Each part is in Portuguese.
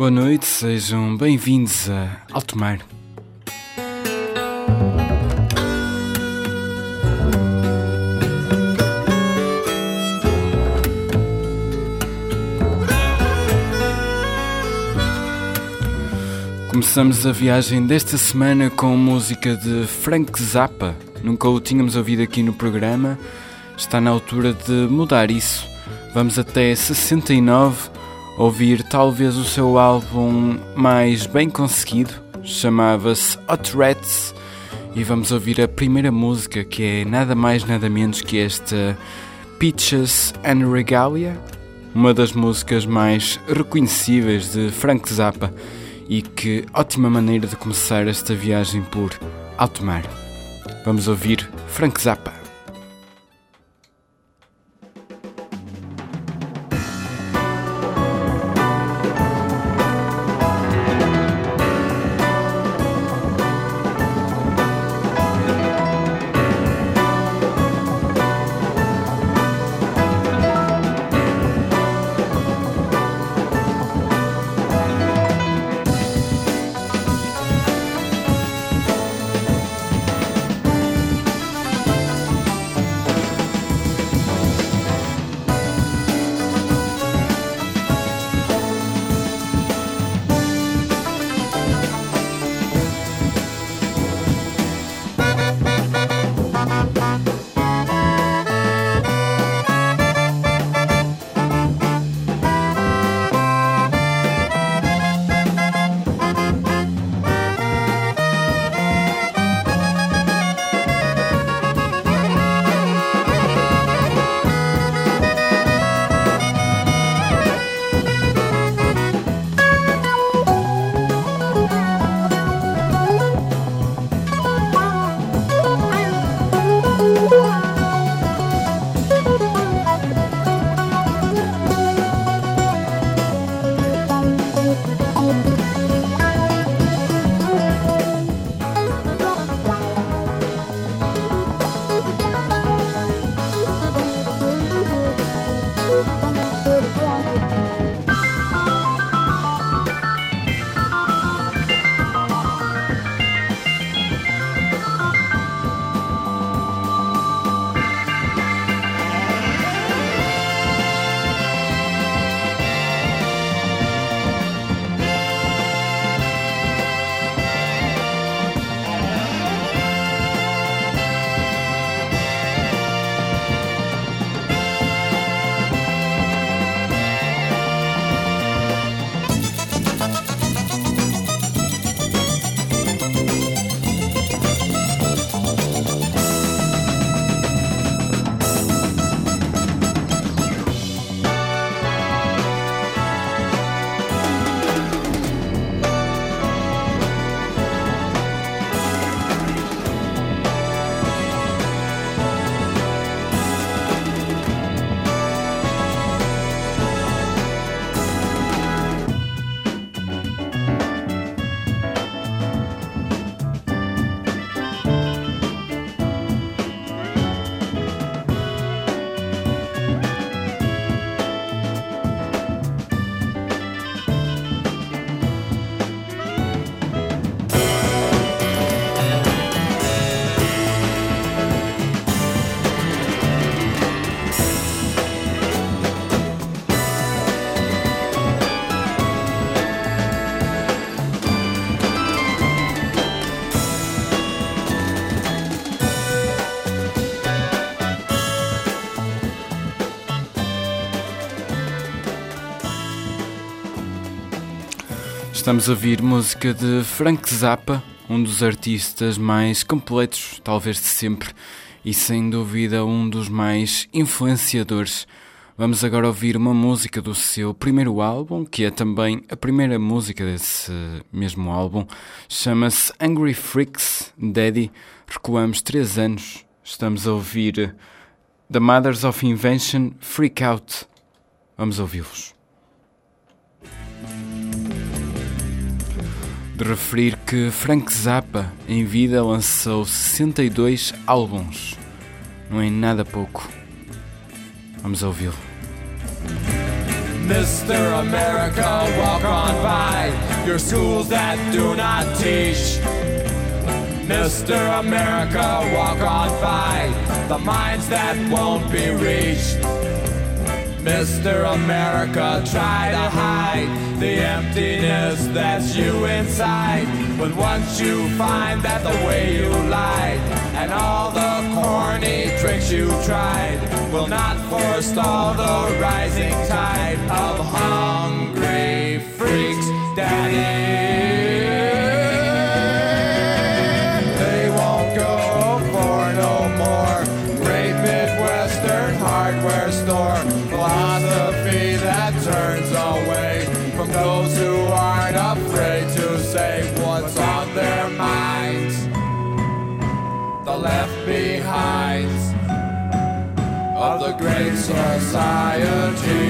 Boa noite, sejam bem-vindos a Alto Mar. Começamos a viagem desta semana com música de Frank Zappa. Nunca o tínhamos ouvido aqui no programa. Está na altura de mudar isso. Vamos até 69 ouvir talvez o seu álbum mais bem conseguido. Chamava-se Hot Rats e vamos ouvir a primeira música que é nada mais nada menos que esta Peaches and Regalia, uma das músicas mais reconhecíveis de Frank Zappa e que ótima maneira de começar esta viagem por alto mar. Vamos ouvir Frank Zappa. Estamos a ouvir música de Frank Zappa, um dos artistas mais completos, talvez de sempre, e sem dúvida um dos mais influenciadores. Vamos agora ouvir uma música do seu primeiro álbum, que é também a primeira música desse mesmo álbum. Chama-se Angry Freaks Daddy. Recuamos três anos. Estamos a ouvir The Mothers of Invention Freak Out. Vamos ouvi-los. De referir que Frank Zappa, em vida, lançou 62 álbuns. Não é nada pouco. Vamos ouvi-lo. Mr. America, walk on by your schools that do not teach. Mr. America, walk on by the minds that won't be reached. Mr. America, try to hide the emptiness that's you inside. But once you find that the way you lied and all the corny tricks you tried will not forestall the rising tide of hungry freaks, Daddy. Society.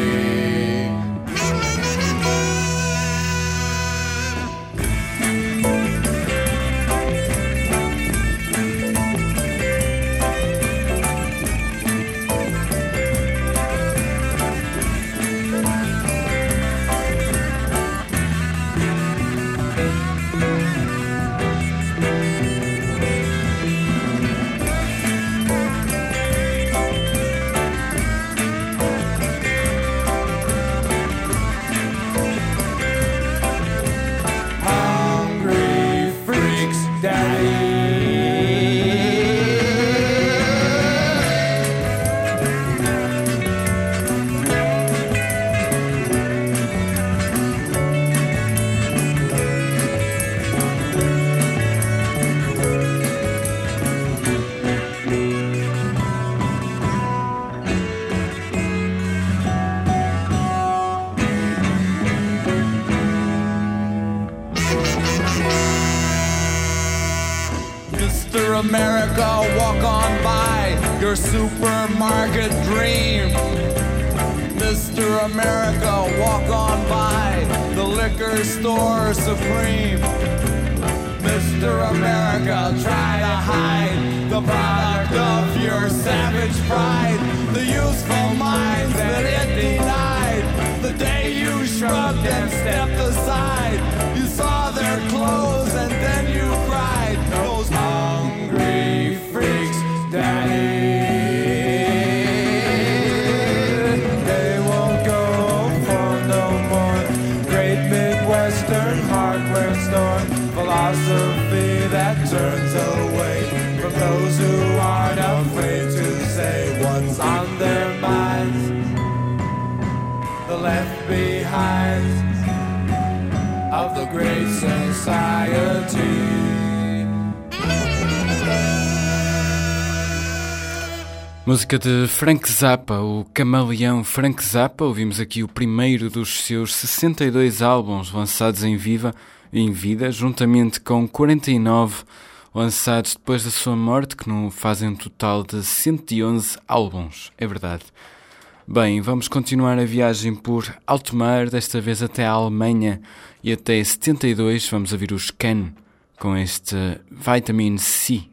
Música de Frank Zappa, o camaleão Frank Zappa. Ouvimos aqui o primeiro dos seus 62 álbuns lançados em viva, em vida, juntamente com 49 lançados depois da sua morte, que não fazem um total de 111 álbuns. É verdade. Bem, vamos continuar a viagem por alto mar, desta vez até a Alemanha e até 72. Vamos ouvir os Can com este Vitamin C.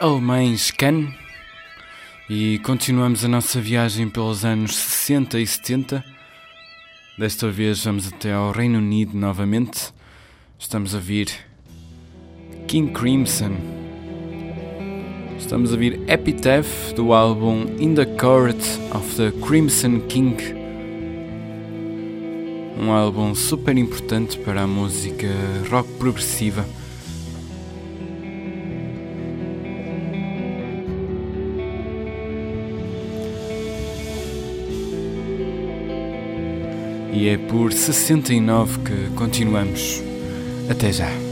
alemães Can e continuamos a nossa viagem pelos anos 60 e 70. Desta vez vamos até ao Reino Unido novamente. Estamos a vir King Crimson. Estamos a vir Epitaph do álbum In the Court of the Crimson King. Um álbum super importante para a música rock progressiva. E é por 69 que continuamos. Até já.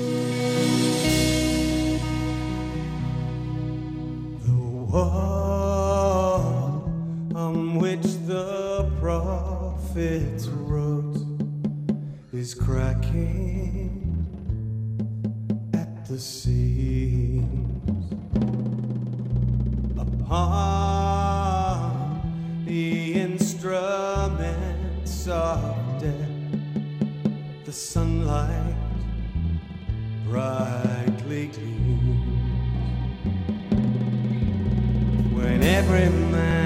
Sunlight brightly gleams when every man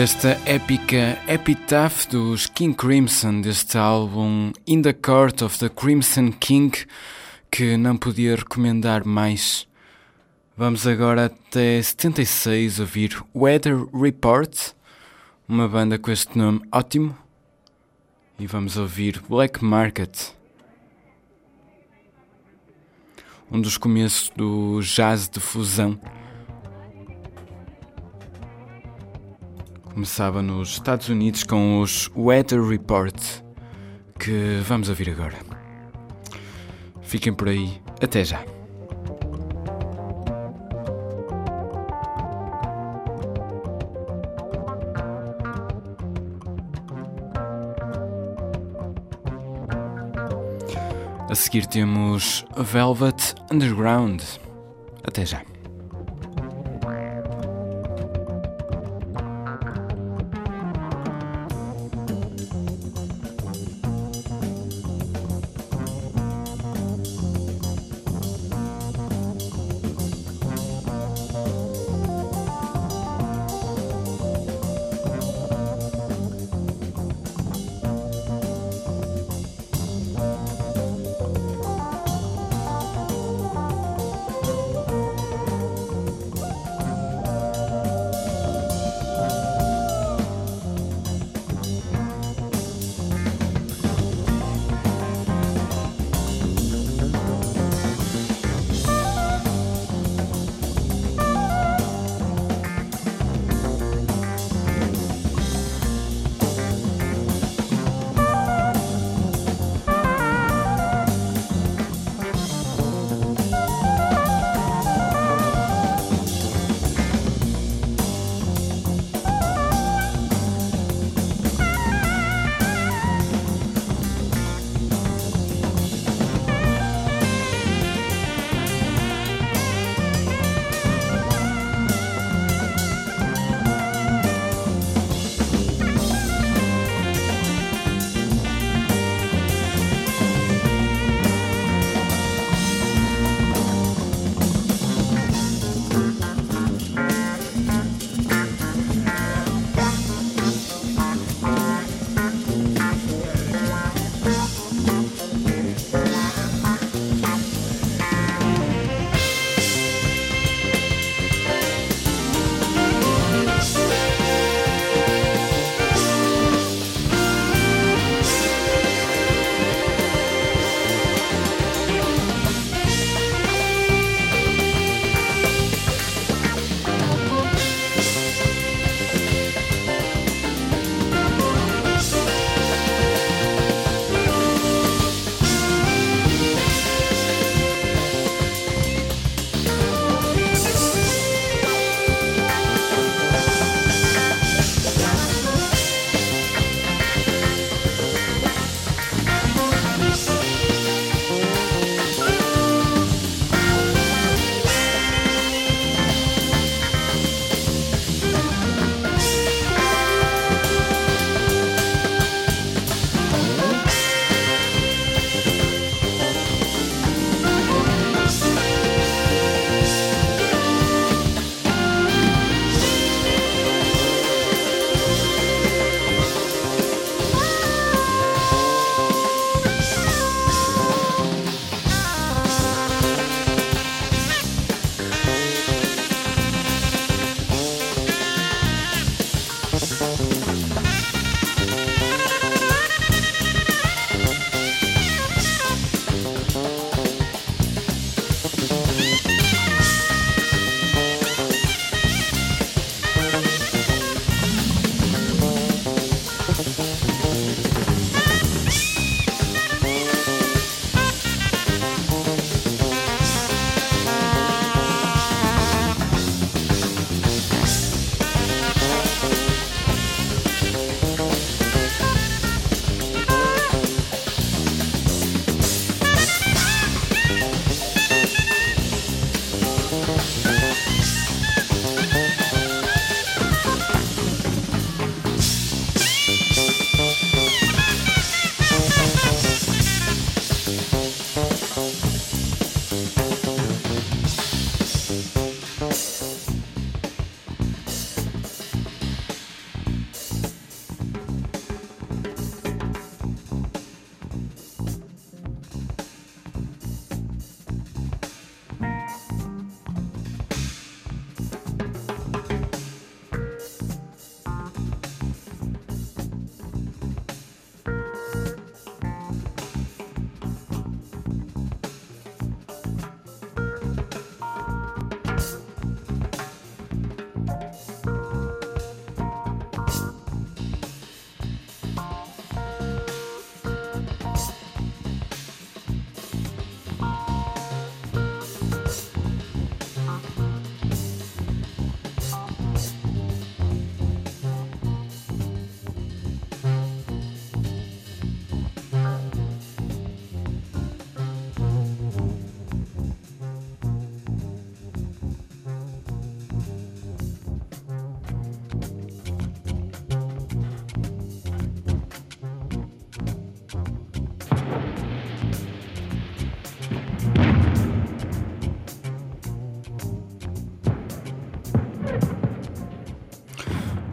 Esta épica Epitaph dos King Crimson, deste álbum In the Court of the Crimson King, que não podia recomendar mais. Vamos agora até 76 ouvir Weather Report, uma banda com este nome ótimo. E vamos ouvir Black Market, um dos começos do jazz de fusão. Começava nos Estados Unidos com os Weather Report, que vamos ouvir agora. Fiquem por aí, até já. A seguir temos Velvet Underground. Até já.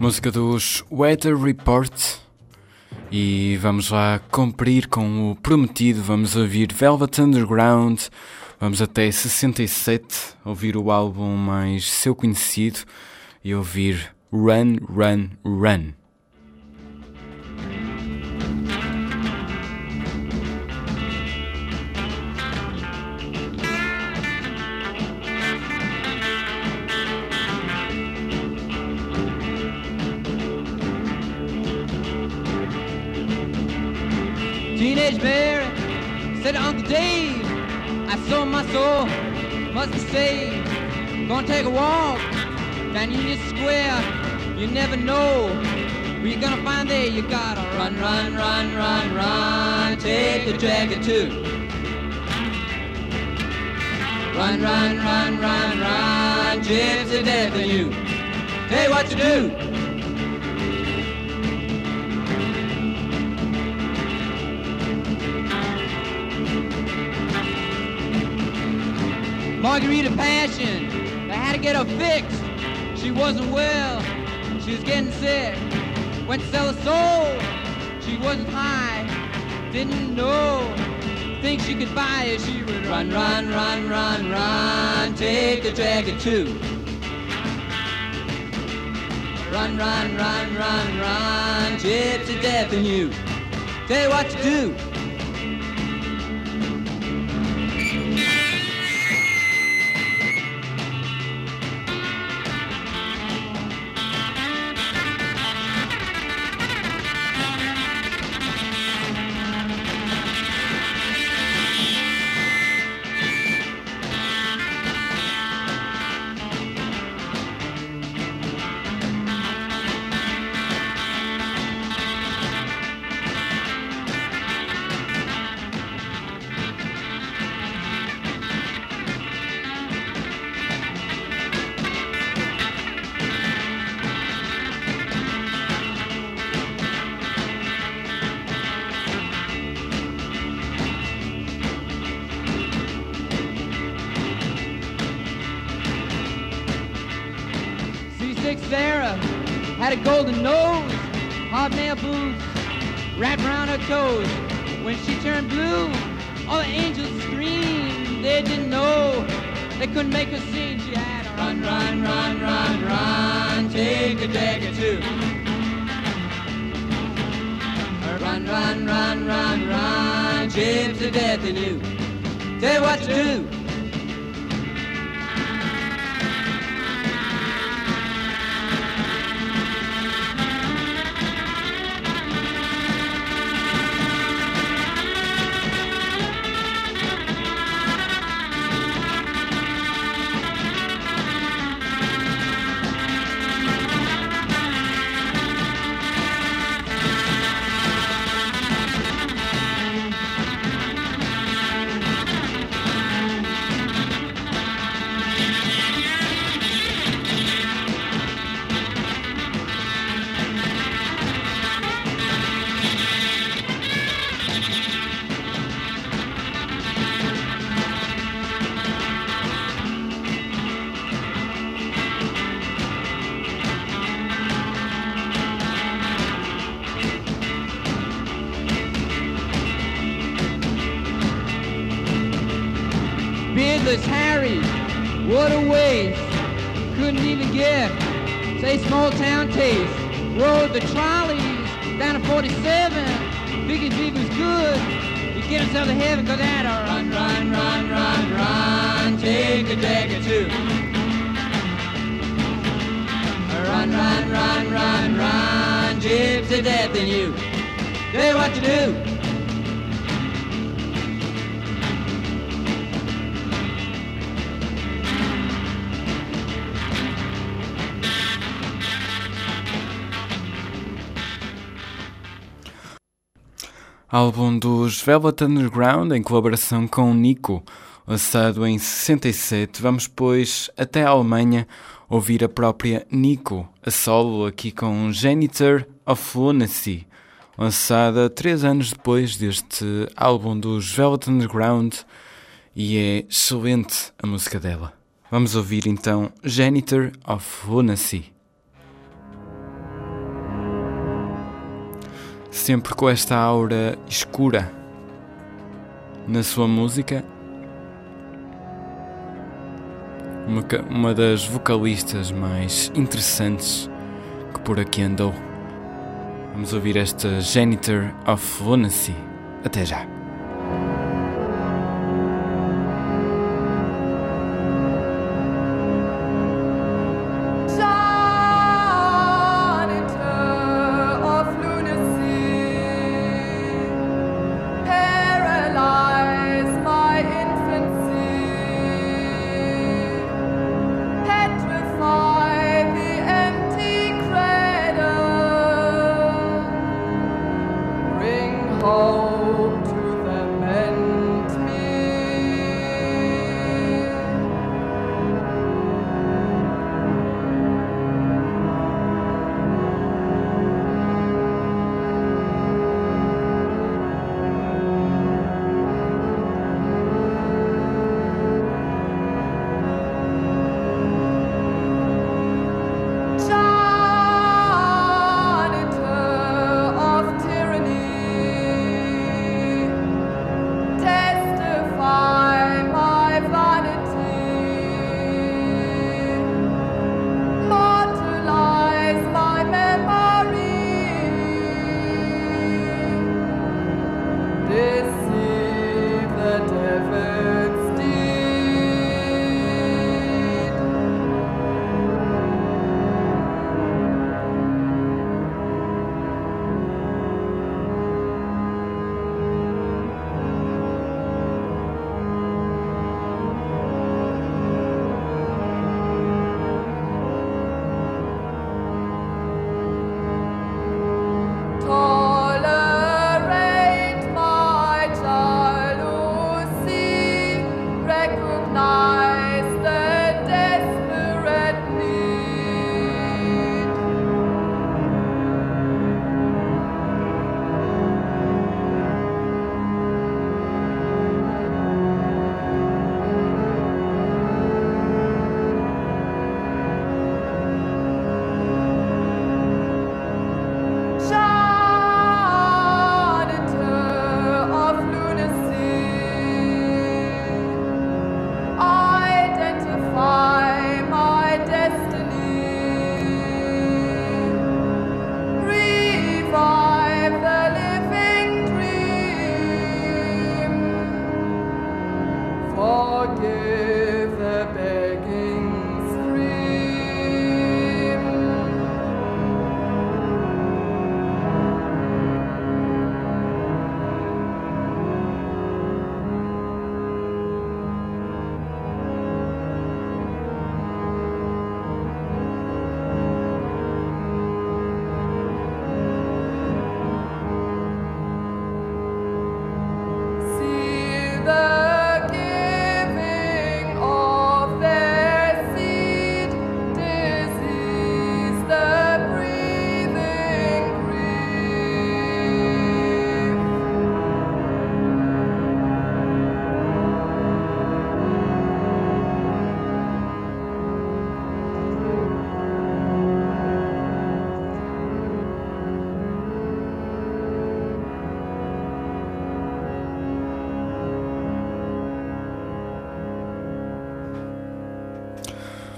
Música dos Weather Report. E vamos lá cumprir com o prometido. Vamos ouvir Velvet Underground. Vamos até 67, ouvir o álbum mais seu conhecido e ouvir Run, Run, Run. Teenage Mary said Uncle Dave, I sold my soul, must be saved. Gonna take a walk down Union Square. You never know where you're gonna find there. You gotta run, run, run, run, run. Take the dragon too. Run, run, run, run, run. Gypsy death in you. Tell you what to do. Margarita Passion. They had to get her fixed. She wasn't well. She was getting sick. Went to sell her soul. She wasn't high. Didn't know. Think she could buy it. She would run, run, run, run, run. Take the dragon too. Run, run, run, run, run. Gypsy death in you. Tell you what to do. Álbum dos Velvet Underground em colaboração com Nico, lançado em 67. Vamos, pois, até a Alemanha ouvir a própria Nico, a solo, aqui com Janitor of Lunacy, lançada três anos depois deste álbum dos Velvet Underground, e é excelente a música dela. Vamos ouvir então Janitor of Lunacy. Sempre com esta aura escura na sua música. Uma, uma das vocalistas mais interessantes que por aqui andou. Vamos ouvir esta Janitor of Lunacy. Até já.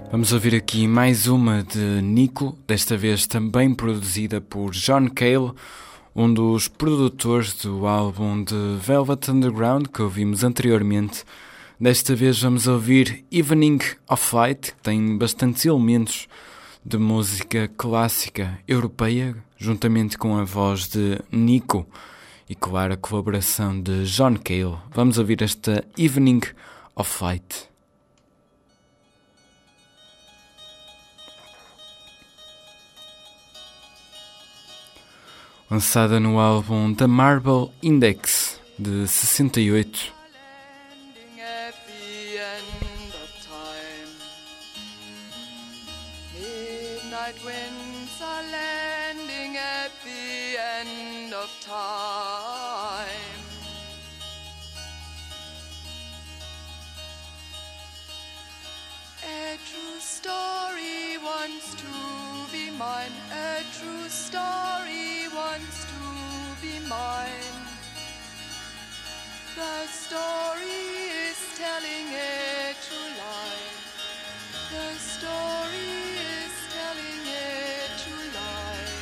Vamos ouvir aqui mais uma de Nico, desta vez também produzida por John Cale, um dos produtores do álbum de Velvet Underground que ouvimos anteriormente. Desta vez vamos ouvir Evening of Light, que tem bastantes elementos de música clássica europeia, juntamente com a voz de Nico e, claro, a colaboração de John Cale. Vamos ouvir esta Evening of Light. Lançada no álbum The Marble Index de 68. landing at the end of time. Midnight winds are landing at the end of time. A true story wants to mine, a true story wants to be mine. The story is telling a true lie. The story is telling a true lie.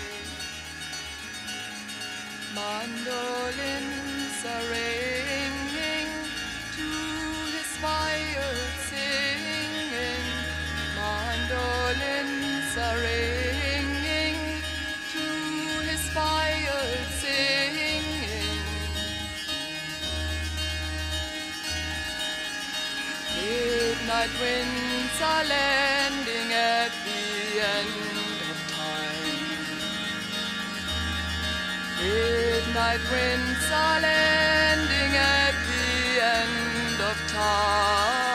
Mandolins array. Midnight winds are landing at the end of time. Midnight winds are landing at the end of time.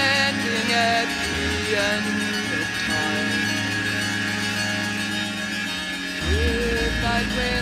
will.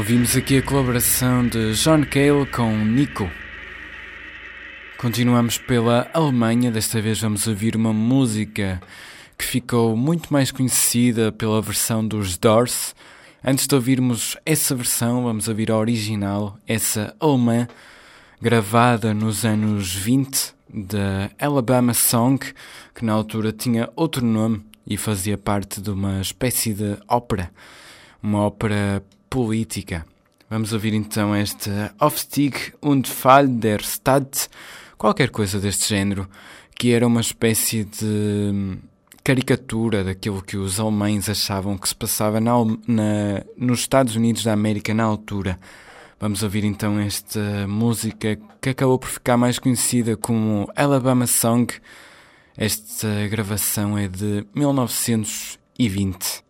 Ouvimos aqui a colaboração de John Cale com Nico. Continuamos pela Alemanha, desta vez vamos ouvir uma música que ficou muito mais conhecida pela versão dos Doors. Antes de ouvirmos essa versão, vamos ouvir a original, essa alemã, gravada nos anos 20 da Alabama Song, que na altura tinha outro nome e fazia parte de uma espécie de ópera. Uma ópera política. Vamos ouvir então este Aufstieg und Fall der Stadt, qualquer coisa deste género, que era uma espécie de hum, caricatura daquilo que os alemães achavam que se passava na, na, nos Estados Unidos da América na altura. Vamos ouvir então esta música que acabou por ficar mais conhecida como Alabama Song. Esta gravação é de 1920.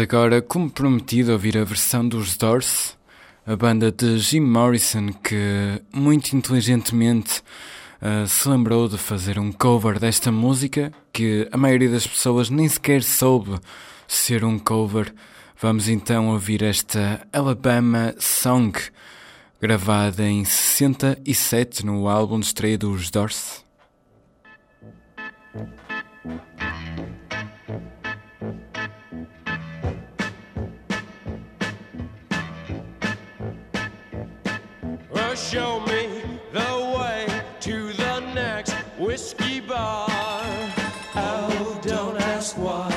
agora, como prometido, ouvir a versão dos Doors, a banda de Jim Morrison que muito inteligentemente uh, se lembrou de fazer um cover desta música que a maioria das pessoas nem sequer soube ser um cover. Vamos então ouvir esta Alabama Song, gravada em 67 no álbum de estreia dos Doors. Show me the way to the next whiskey bar. Oh, don't ask why.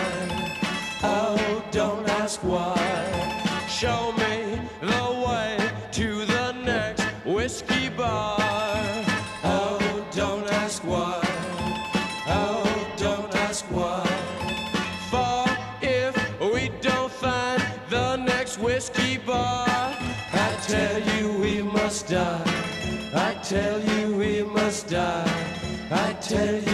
Oh, don't ask why. Show tell you we must die. I tell you,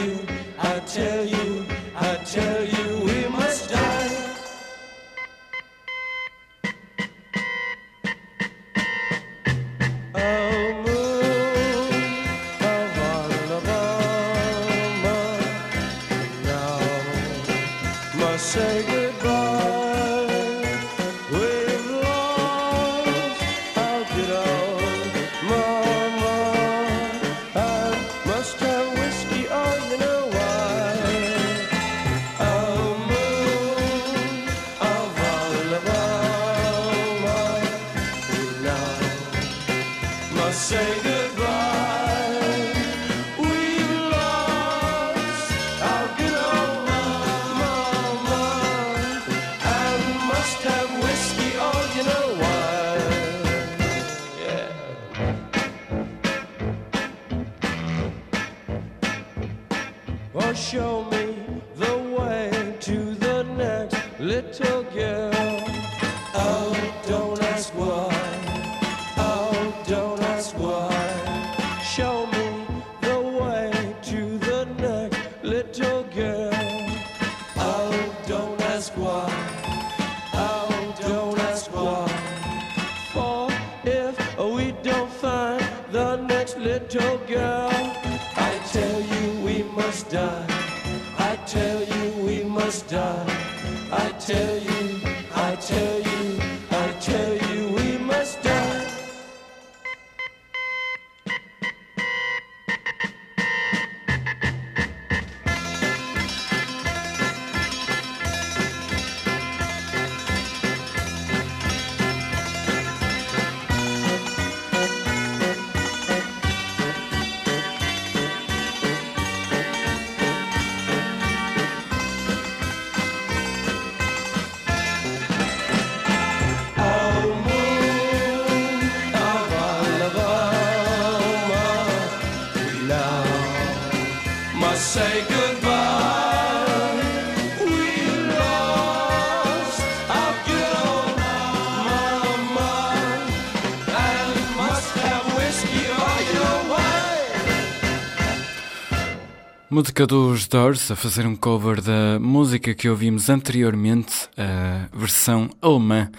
Música dos Doors a fazer um cover da música que ouvimos anteriormente, a versão alemã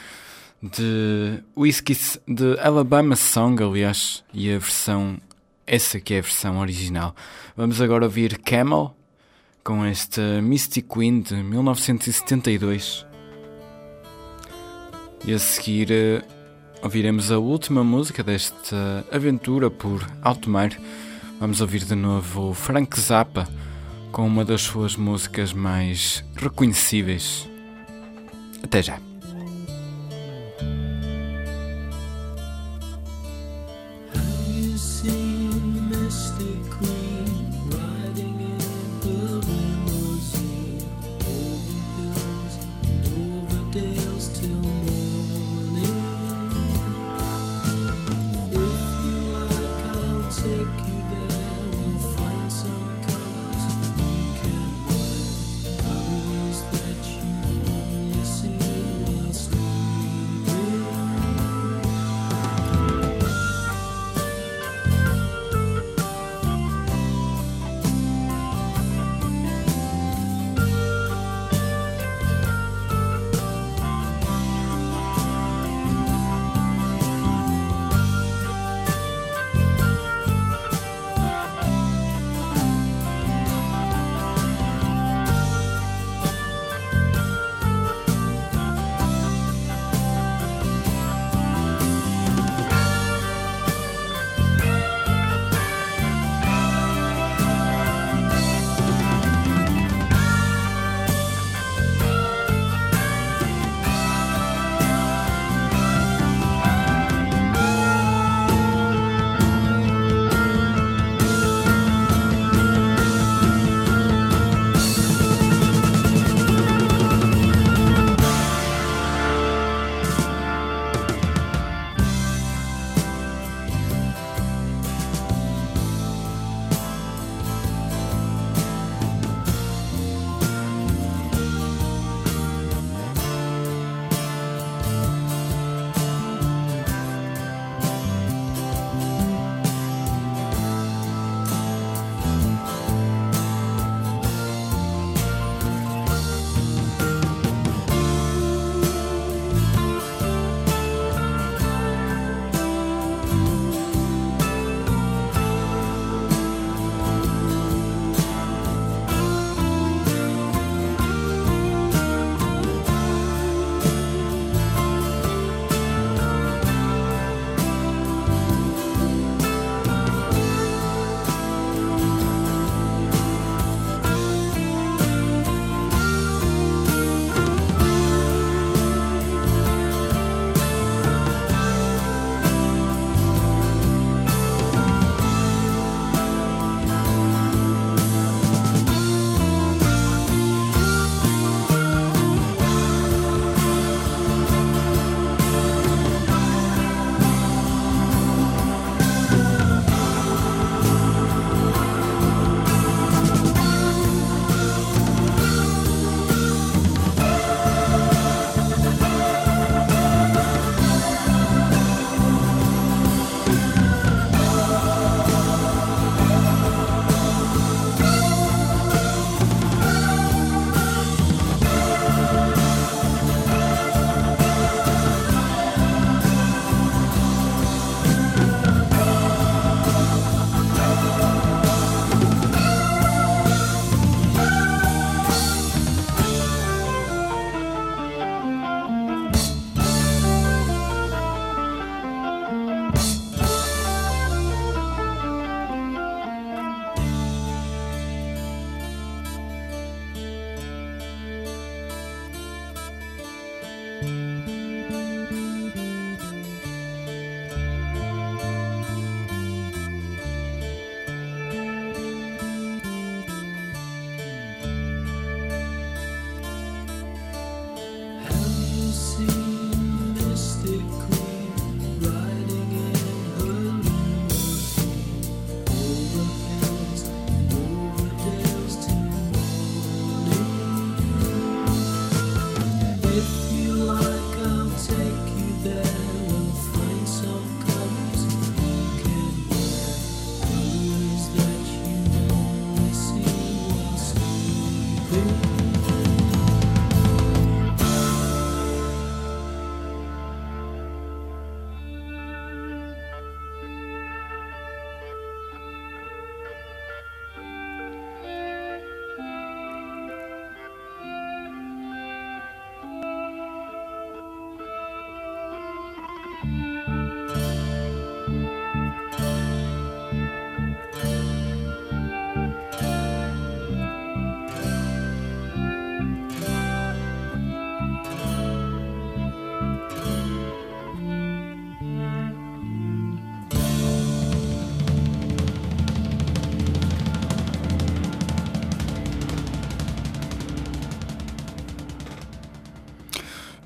de Whiskey de Alabama Song, aliás, e a versão essa que é a versão original. Vamos agora ouvir Camel com esta Mystic Queen de 1972. E a seguir eh, ouviremos a última música desta aventura por alto mar. Vamos ouvir de novo Frank Zappa com uma das suas músicas mais reconhecíveis. Até já.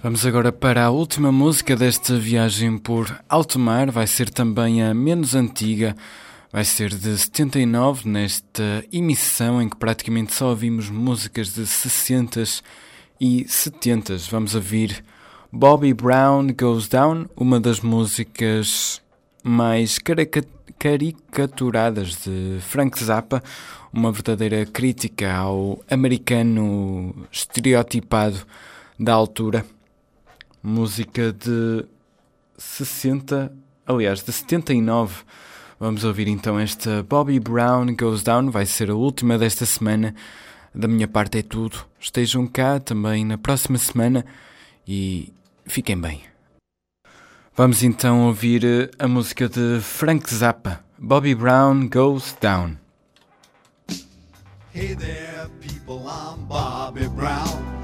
Vamos agora para a última música desta viagem por alto mar. Vai ser também a menos antiga. Vai ser de 79, nesta emissão em que praticamente só ouvimos músicas de 60s e 70s. Vamos ouvir Bobby Brown Goes Down, uma das músicas mais carica- caricaturadas de Frank Zappa, uma verdadeira crítica ao americano estereotipado da altura. Música de 60, aliás, de 79. Vamos ouvir então esta Bobby Brown Goes Down, vai ser a última desta semana. Da minha parte é tudo. Estejam cá também na próxima semana e fiquem bem. Vamos então ouvir eh, a música de Frank Zappa, Bobby Brown Goes Down. Hey there, people, I'm Bobby Brown.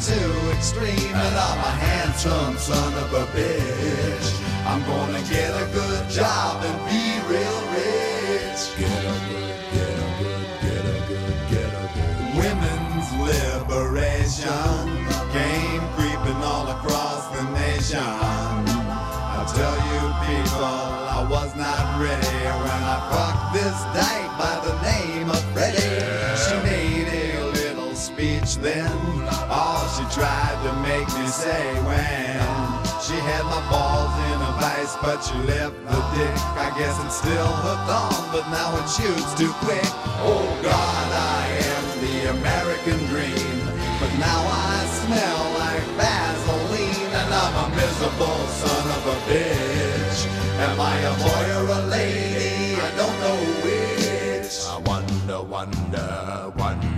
too extreme, and I'm a handsome son of a bitch. I'm gonna get a good job and be real rich. Get a good, get a good, get a good, get a good. Women's liberation came creeping all across the nation. I tell you people, I was not ready when I fucked this dyke by the name speech then, all she tried to make me say when she had my balls in a vice, but she left the dick. I guess it's still hooked on, but now it shoots too quick. Oh God, I am the American dream, but now I smell like Vaseline, and I'm a miserable son of a bitch. Am I a boy or a lady? I don't know which. I wonder, wonder,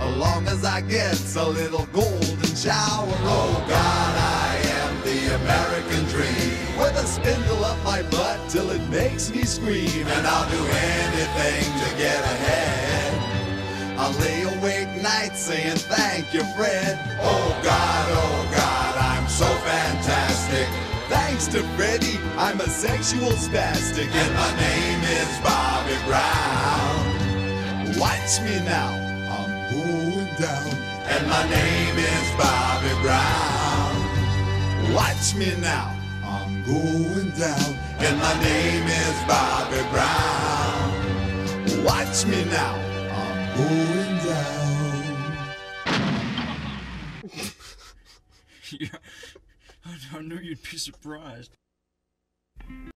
as long as I get a little golden shower. Oh God, I am the American dream, with a spindle up my butt till it makes me scream, and I'll do anything to get ahead. I lay awake nights saying thank you, Fred. Oh God, oh God, I'm so fantastic. Thanks to Freddie, I'm a sexual spastic, and my name is Bobby Brown. Watch me now, down, and my name is Bobby Brown. Watch me now, I'm going down, and my name is Bobby Brown. Watch me now, I'm going down. yeah, I, I knew you'd be surprised.